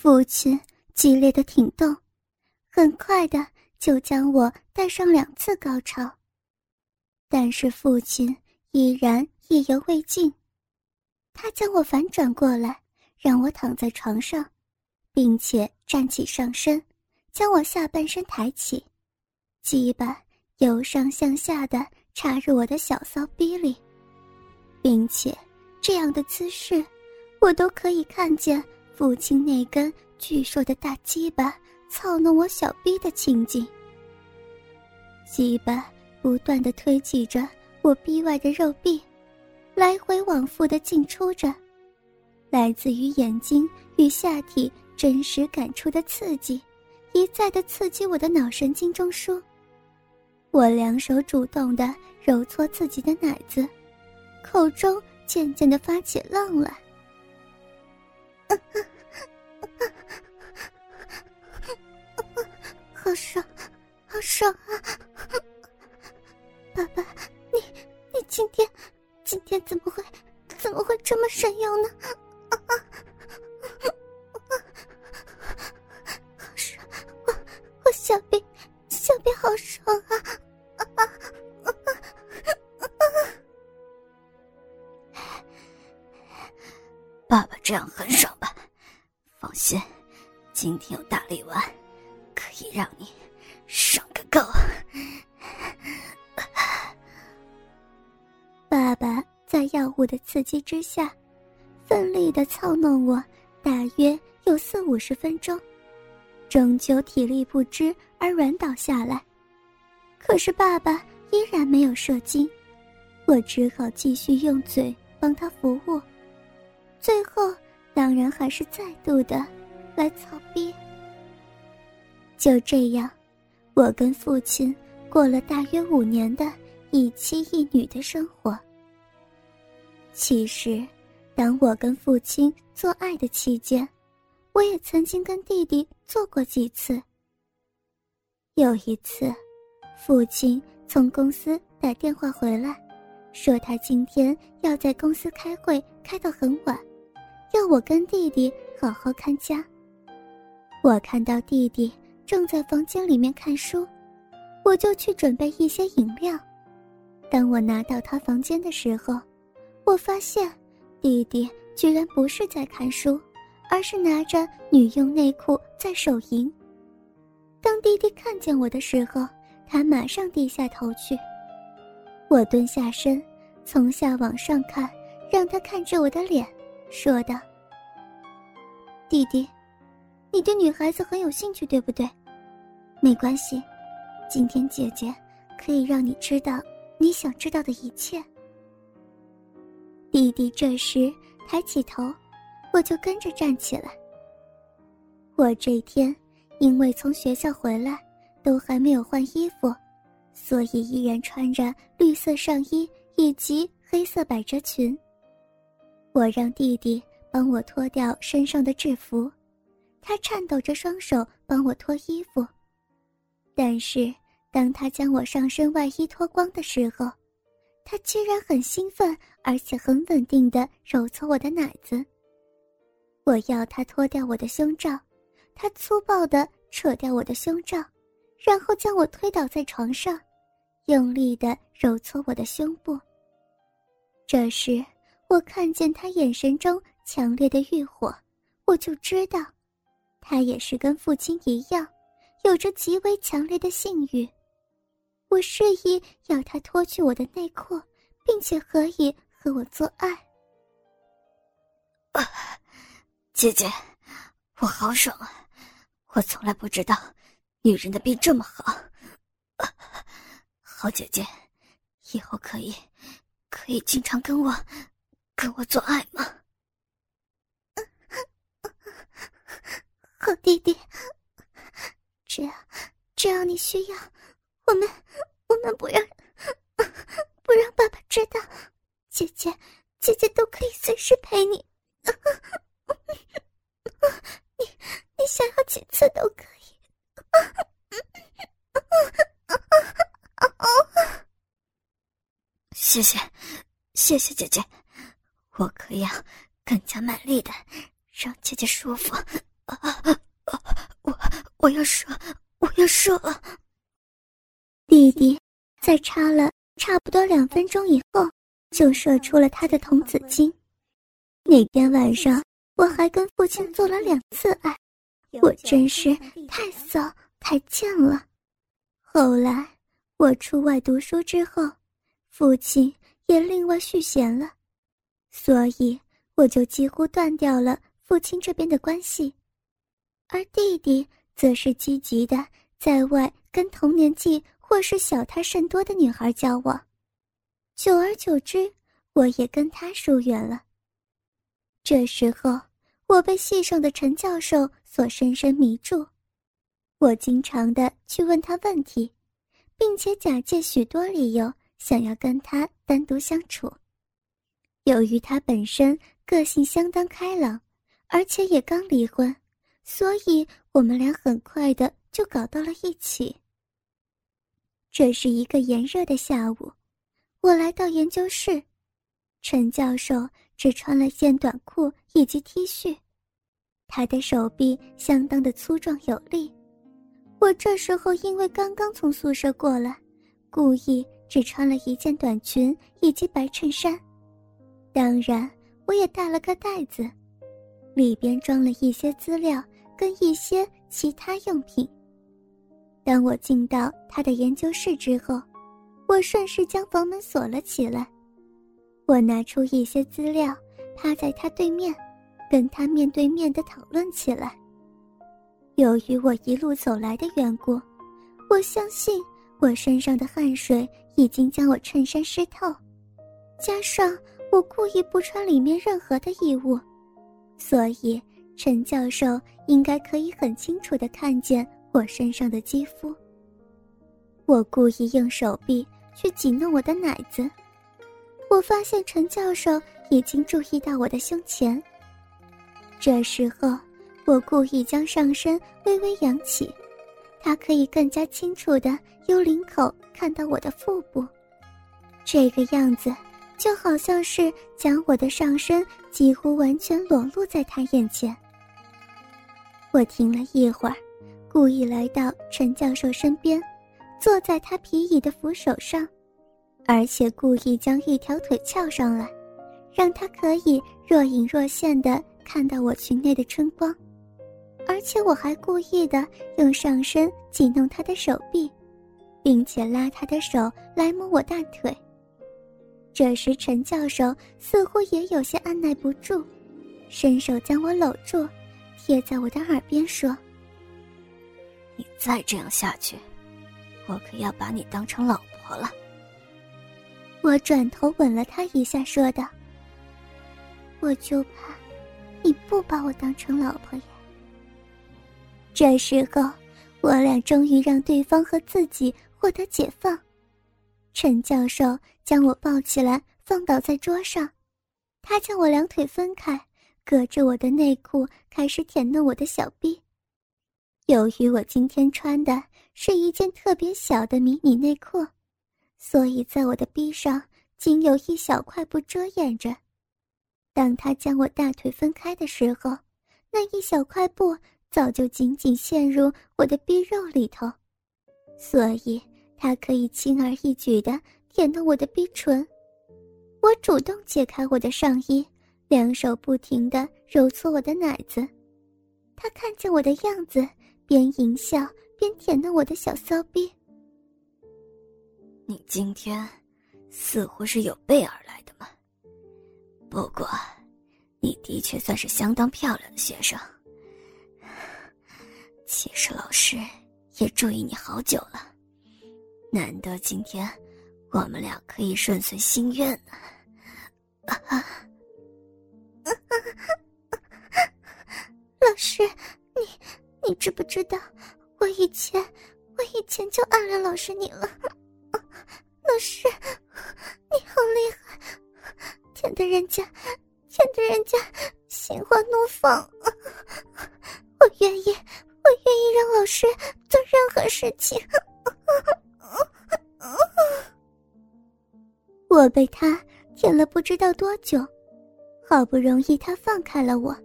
父亲激烈的挺动，很快的就将我带上两次高潮。但是父亲依然意犹未尽，他将我反转过来，让我躺在床上，并且站起上身，将我下半身抬起，鸡巴由上向下的插入我的小骚逼里，并且这样的姿势，我都可以看见。父亲那根巨硕的大鸡巴操弄我小臂的情景，鸡巴不断的推挤着我臂外的肉壁，来回往复的进出着，来自于眼睛与下体真实感触的刺激，一再的刺激我的脑神经中枢。我两手主动的揉搓自己的奶子，口中渐渐的发起浪来。爽啊！爸爸，你你今天今天怎么会怎么会这么神勇呢？好爽，我我小兵小兵好爽啊！爸爸这样很爽吧？放心，今天有大力丸，在药物的刺激之下，奋力的操弄我，大约有四五十分钟，终究体力不支而软倒下来。可是爸爸依然没有射精，我只好继续用嘴帮他服务。最后，当然还是再度的来操逼。就这样，我跟父亲过了大约五年的一妻一女的生活。其实，当我跟父亲做爱的期间，我也曾经跟弟弟做过几次。有一次，父亲从公司打电话回来，说他今天要在公司开会，开到很晚。要我跟弟弟好好看家。我看到弟弟正在房间里面看书，我就去准备一些饮料。当我拿到他房间的时候，我发现弟弟居然不是在看书，而是拿着女用内裤在手淫。当弟弟看见我的时候，他马上低下头去。我蹲下身，从下往上看，让他看着我的脸。说道：“弟弟，你对女孩子很有兴趣，对不对？没关系，今天姐姐可以让你知道你想知道的一切。”弟弟这时抬起头，我就跟着站起来。我这天因为从学校回来，都还没有换衣服，所以依然穿着绿色上衣以及黑色百褶裙。我让弟弟帮我脱掉身上的制服，他颤抖着双手帮我脱衣服。但是当他将我上身外衣脱光的时候，他居然很兴奋，而且很稳定的揉搓我的奶子。我要他脱掉我的胸罩，他粗暴的扯掉我的胸罩，然后将我推倒在床上，用力的揉搓我的胸部。这时。我看见他眼神中强烈的欲火，我就知道，他也是跟父亲一样，有着极为强烈的性欲。我示意要他脱去我的内裤，并且可以和我做爱。啊，姐姐，我好爽啊！我从来不知道，女人的病这么好。好姐姐，以后可以，可以经常跟我。跟我做爱吗？好弟弟，只要只要你需要，我们我们不让 不让爸爸知道，姐姐姐姐都可以随时陪你，你你想要几次都可以。谢谢，谢谢姐姐。我可要更加卖力的，让姐姐舒服。我我要射，我要射！弟弟在插了差不多两分钟以后，就射出了他的童子精。那天晚上，我还跟父亲做了两次爱，我真是太骚太贱了。后来我出外读书之后，父亲也另外续弦了，所以我就几乎断掉了父亲这边的关系。而弟弟则是积极的在外跟同年纪或是小他甚多的女孩交往，久而久之，我也跟他疏远了。这时候，我被戏上的陈教授所深深迷住，我经常的去问他问题，并且假借许多理由想要跟他单独相处。由于他本身个性相当开朗，而且也刚离婚。所以，我们俩很快的就搞到了一起。这是一个炎热的下午，我来到研究室，陈教授只穿了件短裤以及 T 恤，他的手臂相当的粗壮有力。我这时候因为刚刚从宿舍过来，故意只穿了一件短裙以及白衬衫，当然我也带了个袋子，里边装了一些资料。跟一些其他用品。当我进到他的研究室之后，我顺势将房门锁了起来。我拿出一些资料，趴在他对面，跟他面对面的讨论起来。由于我一路走来的缘故，我相信我身上的汗水已经将我衬衫湿透，加上我故意不穿里面任何的衣物，所以。陈教授应该可以很清楚的看见我身上的肌肤。我故意用手臂去挤弄我的奶子，我发现陈教授已经注意到我的胸前。这时候，我故意将上身微微扬起，他可以更加清楚的由领口看到我的腹部。这个样子。就好像是将我的上身几乎完全裸露在他眼前。我停了一会儿，故意来到陈教授身边，坐在他皮椅的扶手上，而且故意将一条腿翘上来，让他可以若隐若现的看到我裙内的春光。而且我还故意的用上身挤弄他的手臂，并且拉他的手来摸我大腿。这时，陈教授似乎也有些按耐不住，伸手将我搂住。贴在我的耳边说：“你再这样下去，我可要把你当成老婆了。”我转头吻了他一下，说道：“我就怕你不把我当成老婆呀。”这时候，我俩终于让对方和自己获得解放。陈教授将我抱起来，放倒在桌上，他将我两腿分开。隔着我的内裤开始舔弄我的小臂。由于我今天穿的是一件特别小的迷你内裤，所以在我的臂上仅有一小块布遮掩着。当他将我大腿分开的时候，那一小块布早就紧紧陷入我的臂肉里头，所以他可以轻而易举地舔到我的逼唇。我主动解开我的上衣。两手不停的揉搓我的奶子，他看见我的样子，边淫笑边舔弄我的小骚逼。你今天似乎是有备而来的嘛？不过，你的确算是相当漂亮的学生。其实老师也注意你好久了，难得今天我们俩可以顺遂心愿呢。啊！老师，你知不知道，我以前我以前就暗恋老师你了。老师，你好厉害，甜的人家，甜的人家心花怒放。我愿意，我愿意让老师做任何事情。我被他舔了不知道多久。好不容易，他放开了我。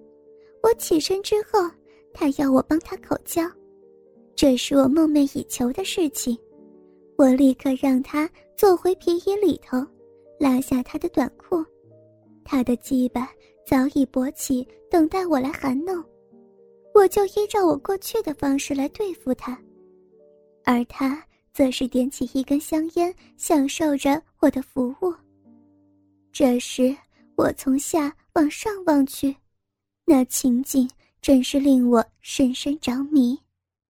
我起身之后，他要我帮他口交，这是我梦寐以求的事情。我立刻让他坐回皮衣里头，拉下他的短裤，他的鸡巴早已勃起，等待我来含弄。我就依照我过去的方式来对付他，而他则是点起一根香烟，享受着我的服务。这时，我从下往上望去，那情景真是令我深深着迷。